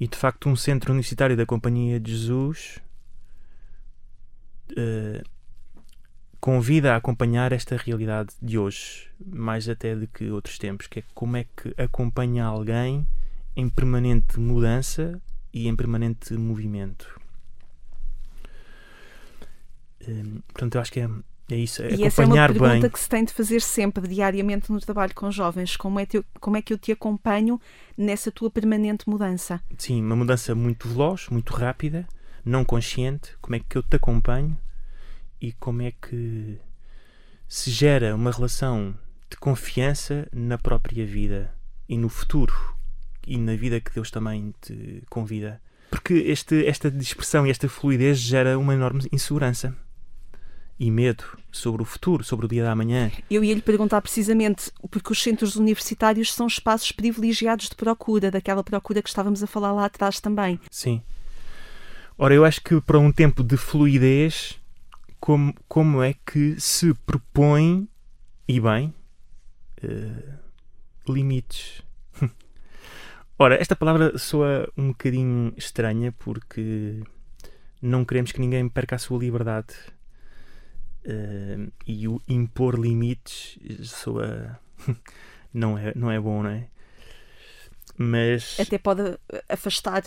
Speaker 3: E de facto, um centro universitário da Companhia de Jesus uh, convida a acompanhar esta realidade de hoje, mais até do que outros tempos, que é como é que acompanha alguém em permanente mudança e em permanente movimento. Hum, portanto, eu acho que é, é isso. É
Speaker 2: e essa é uma pergunta bem. que se tem de fazer sempre, diariamente, no trabalho com jovens. Como é, te, como é que eu te acompanho nessa tua permanente mudança?
Speaker 3: Sim, uma mudança muito veloz, muito rápida, não consciente. Como é que eu te acompanho e como é que se gera uma relação de confiança na própria vida e no futuro e na vida que Deus também te convida. Porque este, esta dispersão e esta fluidez gera uma enorme insegurança e medo sobre o futuro, sobre o dia da manhã.
Speaker 2: Eu ia lhe perguntar precisamente, porque os centros universitários são espaços privilegiados de procura, daquela procura que estávamos a falar lá atrás também.
Speaker 3: Sim. Ora, eu acho que para um tempo de fluidez, como, como é que se propõe, e bem, uh, limites Ora, esta palavra soa um bocadinho estranha porque não queremos que ninguém perca a sua liberdade. Uh, e o impor limites soa. não, é, não é bom, não é? Mas.
Speaker 2: Até pode afastar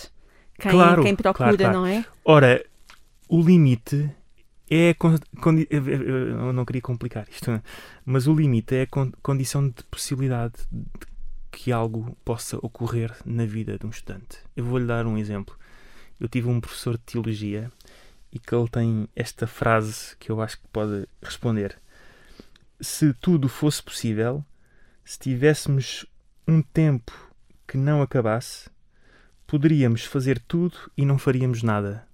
Speaker 2: quem,
Speaker 3: Claro,
Speaker 2: quem procura,
Speaker 3: claro, claro.
Speaker 2: não é?
Speaker 3: Ora, o limite é. con- condi- Eu não queria complicar isto, mas o limite é a con- condição de possibilidade de que algo possa ocorrer na vida de um estudante. Eu vou-lhe dar um exemplo. Eu tive um professor de teologia e que ele tem esta frase que eu acho que pode responder. Se tudo fosse possível, se tivéssemos um tempo que não acabasse, poderíamos fazer tudo e não faríamos nada.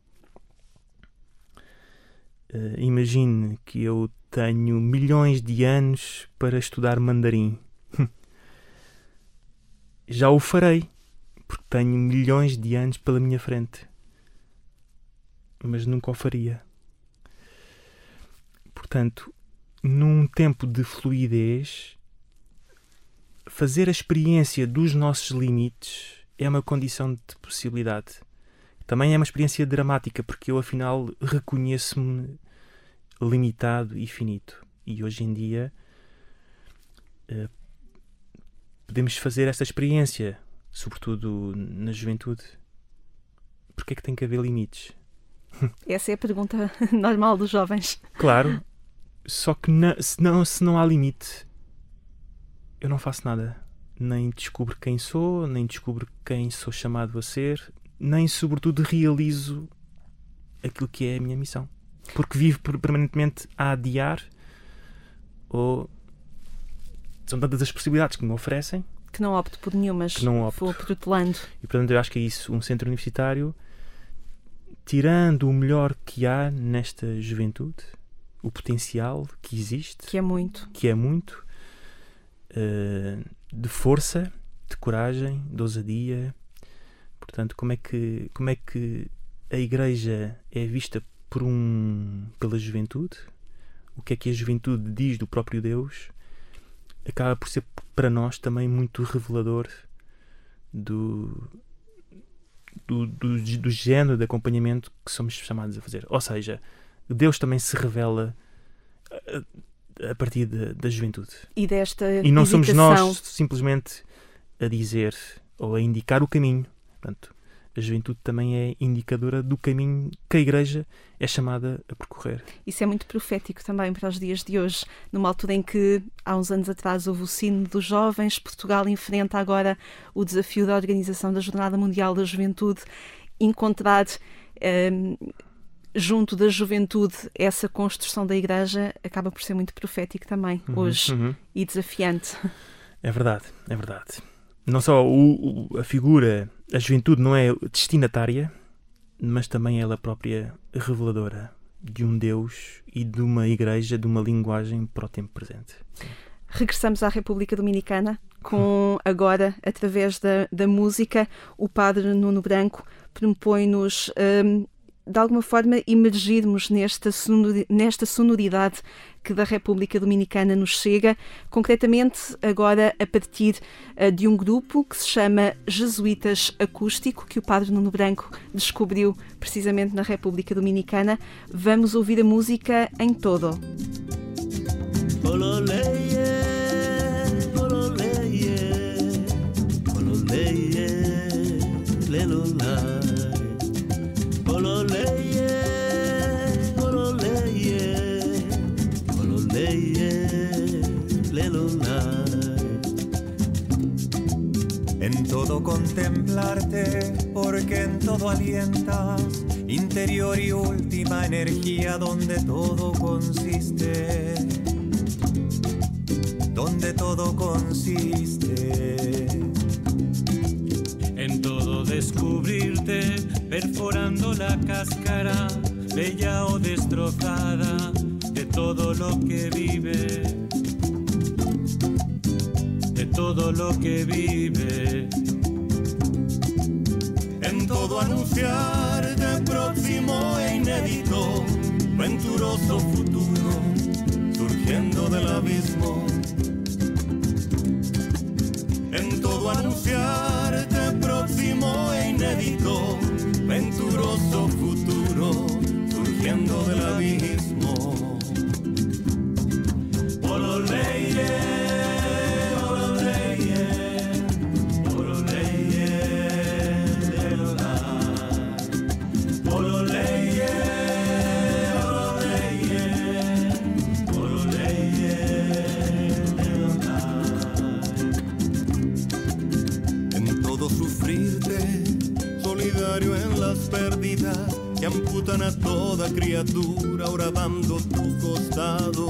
Speaker 3: Eh, imagine que eu tenho milhões de anos para estudar mandarim. Já o farei, porque tenho milhões de anos pela minha frente. Mas nunca o faria. Portanto, num tempo de fluidez, fazer a experiência dos nossos limites é uma condição de possibilidade. Também é uma experiência dramática, porque eu afinal reconheço-me limitado e finito. E hoje em dia eh, podemos fazer esta experiência, sobretudo na juventude. Porquê é que tem que haver limites?
Speaker 2: Essa é a pergunta normal dos jovens.
Speaker 3: Claro, só que se, não, se não há limite, eu não faço nada. Nem descubro quem sou, nem descubro quem sou chamado a ser, nem, sobretudo, realizo aquilo que é a minha missão. Porque vivo per- permanentemente a adiar ou. São tantas as possibilidades que me oferecem
Speaker 2: Que não opto por nenhumas.
Speaker 3: Que não opto.
Speaker 2: Vou protelando.
Speaker 3: e, portanto, eu acho que é isso. Um centro universitário, tirando o melhor que há nesta juventude, o potencial que existe,
Speaker 2: Que é muito.
Speaker 3: que é muito eh, de força, de coragem, de ousadia. Portanto, como é que como é que a igreja é vista por um pela juventude? O que é que a juventude diz do próprio Deus? Acaba por ser para nós também muito revelador do do, do, do género de acompanhamento que somos chamados a fazer. Ou seja, Deus também se revela a, a partir da, da juventude.
Speaker 2: E desta
Speaker 3: E não somos nós simplesmente a dizer ou a indicar o caminho. Portanto, a juventude também é indicadora do caminho que a Igreja é chamada a percorrer.
Speaker 2: Isso é muito profético também para os dias de hoje, numa altura em que há uns anos atrás houve o sino dos jovens, Portugal enfrenta agora o desafio da organização da Jornada Mundial da Juventude, encontrar hum, junto da juventude essa construção da Igreja acaba por ser muito profético também
Speaker 3: Uhum,
Speaker 2: hoje
Speaker 3: uhum.
Speaker 2: e desafiante.
Speaker 3: É verdade, é verdade. Não só o- o- a figura, a juventude não é destinatária, mas também ela própria reveladora de um Deus e de uma igreja, de uma linguagem para o tempo presente.
Speaker 2: Regressamos à República Dominicana com agora, através da, da música, o padre Nuno Branco propõe-nos hum, de alguma forma imergirmos nesta, nesta sonoridade que da República Dominicana nos chega, concretamente agora a partir ah, de um grupo que se chama Jesuítas Acústico, que o padre Nuno Branco descobriu precisamente na República Dominicana. Vamos ouvir a música em todo.
Speaker 4: Ololeye, ololeye, ololeye,
Speaker 5: Contemplarte, porque en todo alientas, interior y última energía donde todo consiste, donde todo consiste.
Speaker 4: En todo descubrirte, perforando la cáscara, bella o destrozada, de todo lo que vive, de todo lo que vive. En todo anunciar de próximo e inédito, venturoso futuro, surgiendo del abismo. En todo anunciar de próximo e inédito, venturoso futuro, surgiendo del abismo. Por los reyes.
Speaker 6: Asustan a toda criatura horadando tu costado,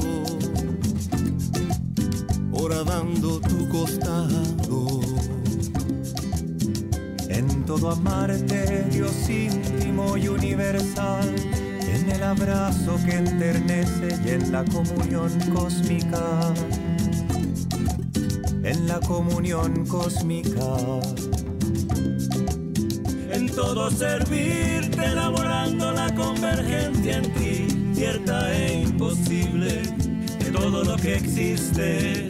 Speaker 6: horadando tu costado.
Speaker 5: En todo amarte, Dios íntimo y universal, en el abrazo que enternece y en la comunión cósmica, en la comunión cósmica.
Speaker 4: En todo servirte, elaborando la convergencia en ti, cierta e imposible, de todo lo que existe.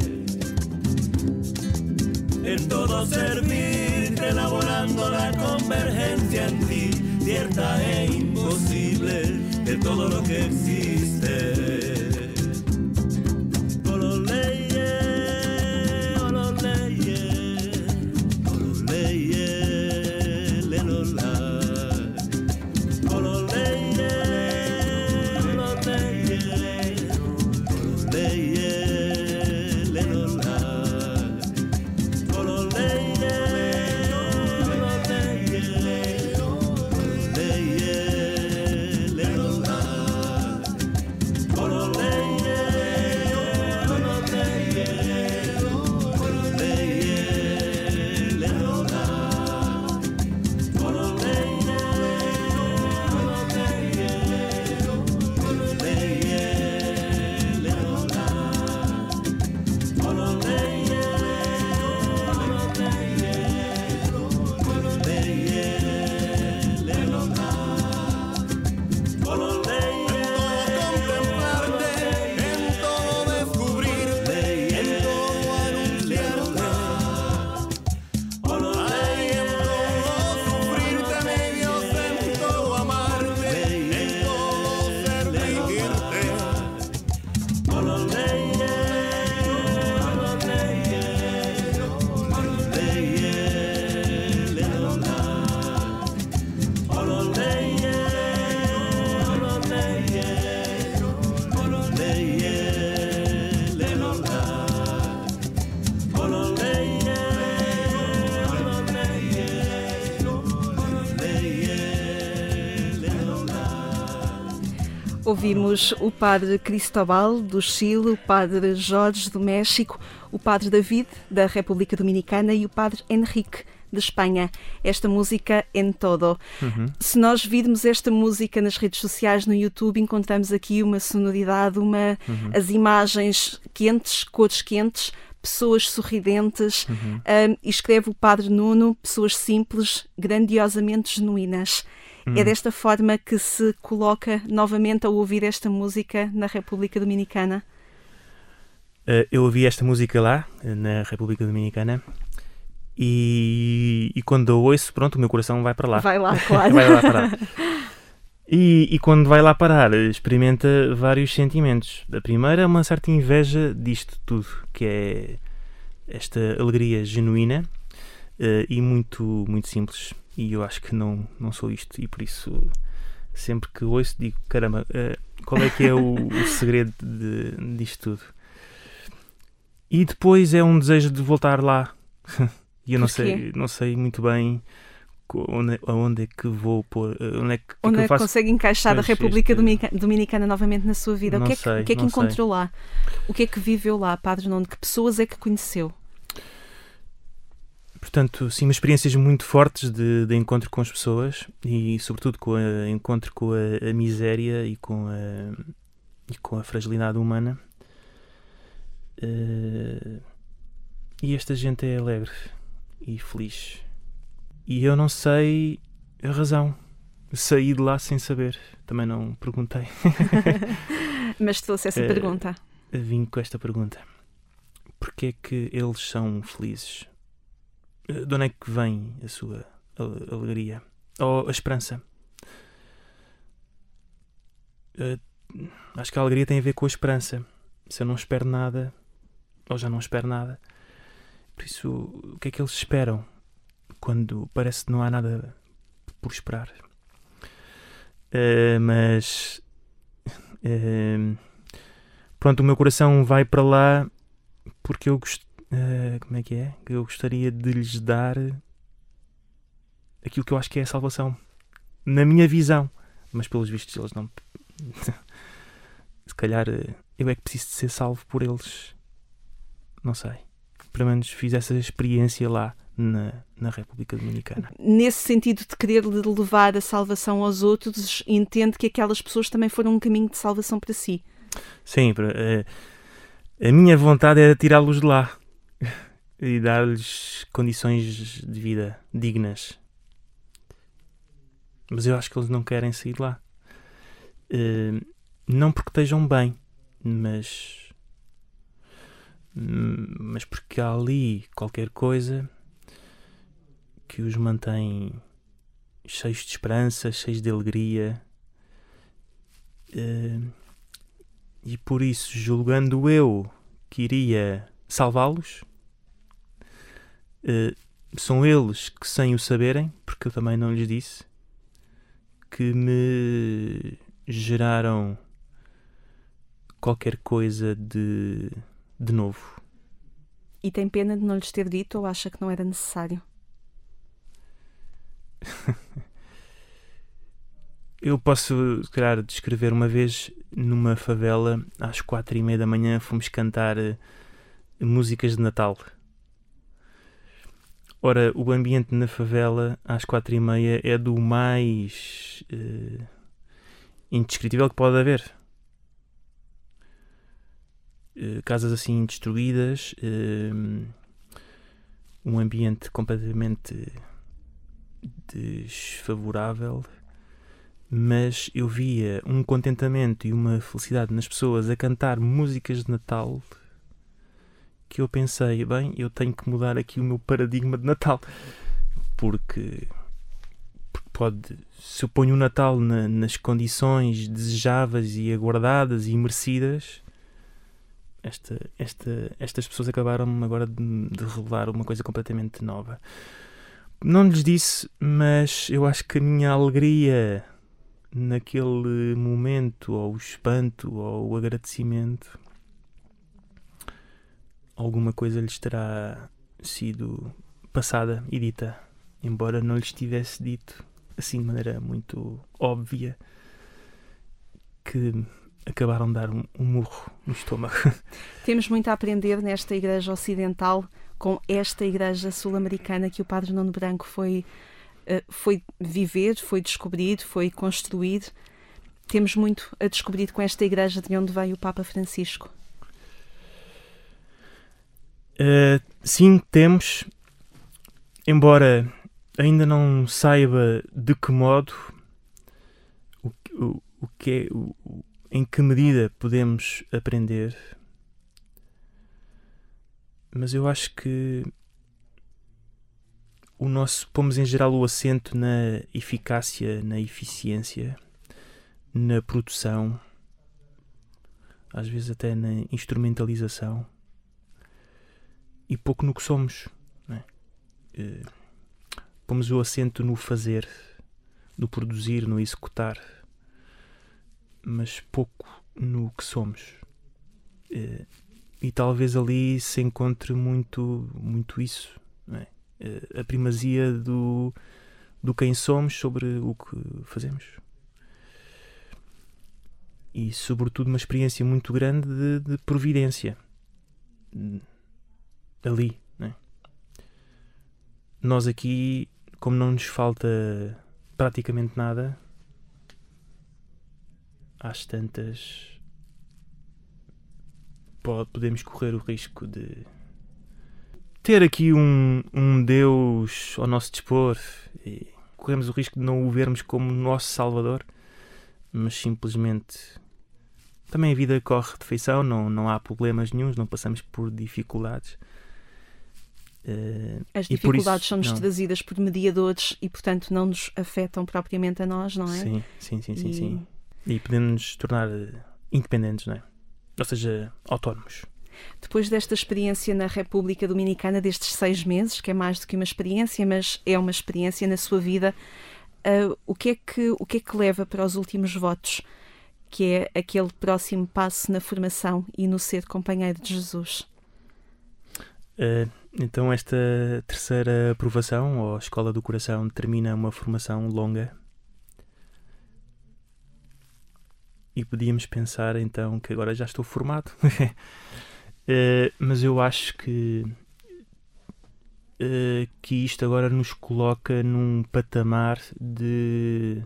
Speaker 4: En todo servirte, elaborando la convergencia en ti, cierta e imposible, de todo lo que existe.
Speaker 2: Ouvimos o padre Cristóbal do Chile, o padre Jorge do México, o padre David da República Dominicana e o padre Henrique de Espanha. Esta música em todo. Se nós virmos esta música nas redes sociais, no YouTube, encontramos aqui uma sonoridade, uma, as imagens quentes, cores quentes, pessoas sorridentes. Um, e escreve o padre Nuno, pessoas simples, grandiosamente genuínas. É desta forma que se coloca novamente a ouvir esta música na República Dominicana.
Speaker 3: Eh, eu ouvi esta música lá, eh, na República Dominicana, e, e quando eu ouço, pronto, o meu coração vai para lá.
Speaker 2: Vai lá, claro.
Speaker 3: vai lá parar. E, e quando vai lá parar, experimenta vários sentimentos. A primeira é uma certa inveja disto tudo, que é esta alegria genuína eh, e muito, muito simples. E eu acho que não, não sou isto, e por isso sempre que ouço digo: caramba, eh, qual é que é o, o segredo de, disto tudo? E depois é um desejo de voltar lá. E eu não sei, não sei muito bem onde, aonde é que vou pôr. eh, Onde é que, o que
Speaker 2: Onde é que
Speaker 3: faço?
Speaker 2: consegue encaixar a República
Speaker 3: este-
Speaker 2: Dominica- Dominicana novamente na sua vida? O
Speaker 3: Não
Speaker 2: que é que,
Speaker 3: sei,
Speaker 2: o que, é que
Speaker 3: não sei.
Speaker 2: encontrou lá? O que é que viveu lá, Padre Nuno? Que pessoas é que conheceu?
Speaker 3: Portanto, sim, experiências muito fortes de, de encontro com as pessoas e, sobretudo, com a encontro com a, a miséria e com a, e com a fragilidade humana. Eh, e esta gente é alegre e feliz. E eu não sei a razão. Saí de lá sem saber. Também não perguntei.
Speaker 2: Mas trouxe essa
Speaker 3: Eh,
Speaker 2: pergunta.
Speaker 3: Vim com esta pergunta: Porquê é que eles são felizes? Eh, De onde é que vem a sua alegria? Ou a esperança? Eh, Acho que a alegria tem a ver com a esperança. Se eu não espero nada, ou já não espero nada, por isso, o que é que eles esperam quando parece que não há nada por esperar? Eh, mas. eh, pronto, o meu coração vai para lá porque eu gost... eh, como é que é? Eu gostaria de lhes dar aquilo que eu acho que é a salvação. Na minha visão. mas pelos vistos eles não. Se calhar eh, eu é que preciso de ser salvo por eles. Não sei. Pelo menos fiz essa experiência lá na, na República Dominicana.
Speaker 2: Nesse sentido de querer levar a salvação aos outros, entende que aquelas pessoas também foram um caminho de salvação para si.
Speaker 3: Sim, eh, a minha vontade era tirá-los de lá e dar-lhes condições de vida dignas. Mas eu acho que eles não querem sair de lá. Eh, não porque estejam bem, mas. hum, Mas porque há ali qualquer coisa que os mantém cheios de esperança, cheios de alegria. Eh, e por isso, julgando eu que iria salvá-los, eh, são eles que, sem o saberem, porque eu também não lhes disse, que me geraram qualquer coisa de, de novo.
Speaker 2: E tem pena de não lhes ter dito ou acha que não era necessário?
Speaker 3: Eu posso, se calhar, descrever uma vez numa favela, às quatro e meia da manhã, fomos cantar eh, músicas de Natal. Ora, o ambiente na favela, às quatro e meia, é do mais eh, indescritível que pode haver. Eh, casas assim destruídas, eh, um ambiente completamente desfavorável mas eu via um contentamento e uma felicidade nas pessoas a cantar músicas de Natal que eu pensei, bem, eu tenho que mudar aqui o meu paradigma de Natal porque, pode, se eu ponho o Natal na- nas condições desejáveis e aguardadas e merecidas esta, esta, estas pessoas acabaram agora de, de revelar uma coisa completamente nova. Não lhes disse, mas eu acho que a minha alegria naquele momento, ou o espanto, ou o agradecimento, alguma coisa lhes terá sido passada e dita, embora não lhes tivesse dito assim de maneira muito óbvia que acabaram de dar um, um murro no estômago.
Speaker 2: Temos muito a aprender nesta Igreja Ocidental com esta Igreja Sul-Americana que o Padre Nuno Branco foi, eh, foi viver, foi descobrir, foi construir. Temos muito a descobrir com esta Igreja de onde veio o Papa Francisco.
Speaker 3: Uh, sim, temos, embora ainda não saiba de que modo, o, o, o que é, o- em que medida podemos aprender, mas eu acho que o nosso, pomos em geral o acento na eficácia, na eficiência, na produção, às vezes até na instrumentalização e pouco no que somos. Não é? Eh, pomos o acento no fazer, no produzir, no executar, mas pouco no que somos. Eh, e talvez ali se encontre muito, muito isso. Eh, a primazia do, do quem somos sobre o que fazemos. E, sobretudo, uma experiência muito grande de, de providência ali, né? Nós aqui, como não nos falta praticamente nada, às tantas po- podemos correr o risco de ter aqui um, um Deus ao nosso dispor e corremos o risco de não o vermos como nosso Salvador, mas simplesmente também a vida corre de feição, não, não há problemas nenhums, não passamos por dificuldades. Eh,
Speaker 2: As dificuldades
Speaker 3: isso-
Speaker 2: são-nos
Speaker 3: não.
Speaker 2: trazidas por mediadores e, portanto, não nos afetam propriamente a nós, não é?
Speaker 3: Sim, sim, sim, sim,
Speaker 2: E-
Speaker 3: sim. E podemos nos tornar eh, independentes, não é? Ou seja, autónomos.
Speaker 2: Depois desta experiência na República Dominicana, destes seis meses, que é mais do que uma experiência, mas é uma experiência na sua vida, ah, o, que é que, o que é que leva para os últimos votos? Que é aquele próximo passo na formação e no ser companheiro de Jesus.
Speaker 3: Eh, então, esta terceira aprovação, ou Escola do Coração, termina uma formação longa e podíamos pensar então que agora já estou formado. Eh, mas eu acho que eh, que isto agora nos coloca num patamar de,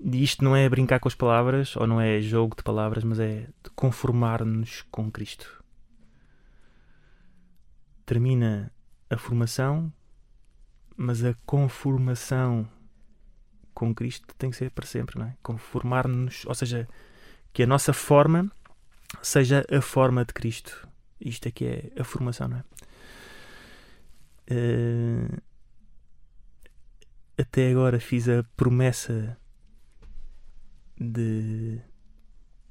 Speaker 3: isto não é brincar com as palavras ou não é jogo de palavras, mas é conformar-nos com Cristo. Termina a formação, mas a conformação com Cristo tem que ser para sempre, não é? Conformar-nos, ou seja, que a nossa forma seja a forma de Cristo. Isto é que é a formação, não é? Eh, até agora fiz a promessa de.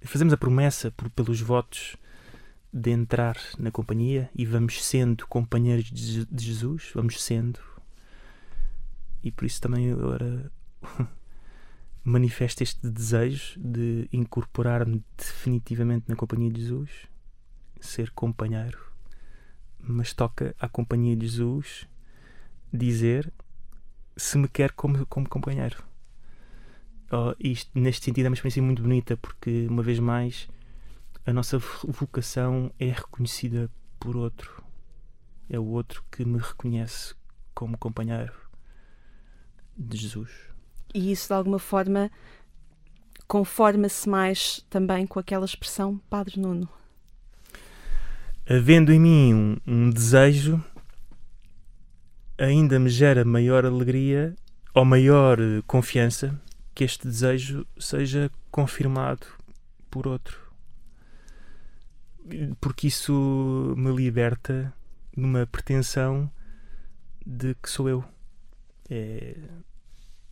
Speaker 3: Fazemos a promessa por, pelos votos de entrar na companhia e vamos sendo companheiros de, Jesus, vamos sendo. E por isso também agora manifesto este desejo de incorporar-me definitivamente na companhia de Jesus, ser companheiro, mas toca à companhia de Jesus dizer se me quer como, como companheiro. Oh, isto, neste sentido, é uma experiência muito bonita porque, uma vez mais, a nossa vocação é reconhecida por outro. É o outro que me reconhece como companheiro de Jesus.
Speaker 2: E isso, de alguma forma, conforma-se mais também com aquela expressão Padre Nuno.
Speaker 3: Havendo em mim um, um desejo, ainda me gera maior alegria ou maior eh, confiança que este desejo seja confirmado por outro. Porque isso me liberta numa pretensão de que sou eu. É,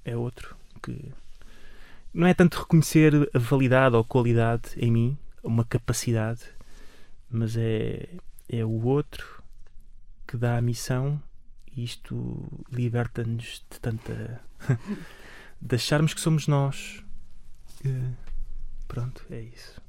Speaker 3: é outro que não é tanto reconhecer a validade ou qualidade em mim, uma capacidade, mas é, é o outro que dá a missão e isto liberta-nos de tanta. de acharmos que somos nós. Eh, pronto, é isso.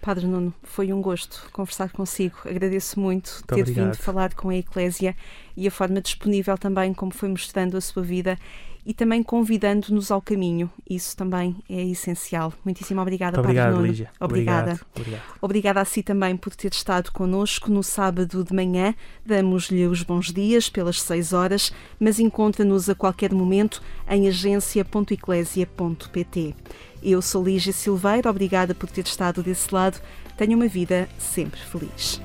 Speaker 2: Padre Nuno, foi um gosto conversar consigo. Agradeço muito,
Speaker 3: Muito
Speaker 2: ter
Speaker 3: obrigado.
Speaker 2: vindo falar com a Eclésia e a forma disponível também como foi mostrando a sua vida e também convidando-nos ao caminho. Isso também é essencial. Muitíssimo obrigada,
Speaker 3: Muito
Speaker 2: Padre
Speaker 3: obrigado,
Speaker 2: Nuno.
Speaker 3: Lígia.
Speaker 2: Obrigada.
Speaker 3: Obrigado. Obrigado.
Speaker 2: Obrigada a si também por ter estado connosco no sábado de manhã. Damos-lhe os bons dias pelas 6 horas, mas encontra-nos a qualquer momento em agência.eclésia.pt. Eu sou Lígia Silveira, obrigada por ter estado desse lado. Tenha uma vida sempre feliz.